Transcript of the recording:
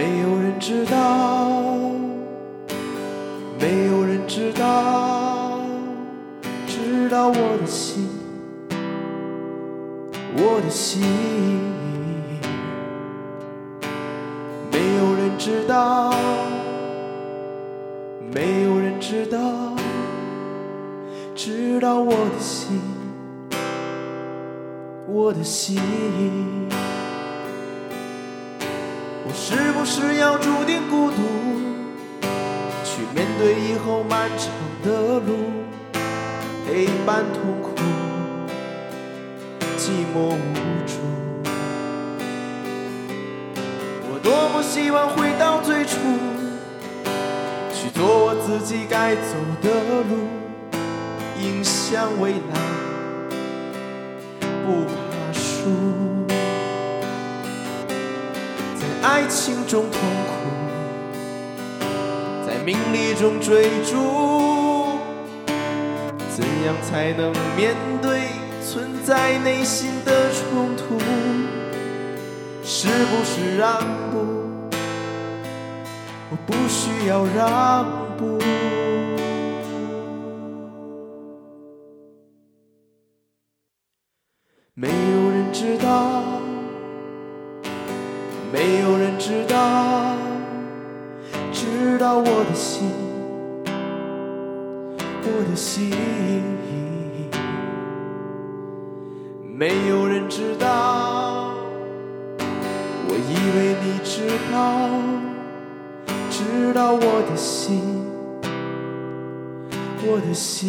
没有人知道，没有人知道，知道我的心，我的心。没有人知道，没有人知道，知道我的心，我的心。我是不是要注定孤独，去面对以后漫长的路，陪伴痛苦，寂寞无助。我多么希望回到最初，去做我自己该走的路，迎向未来，不怕爱情中痛苦，在名利中追逐，怎样才能面对存在内心的冲突？是不是让步？我不需要让步。没有知道我的心，我的心。没有人知道，我以为你知道，知道我的心，我的心。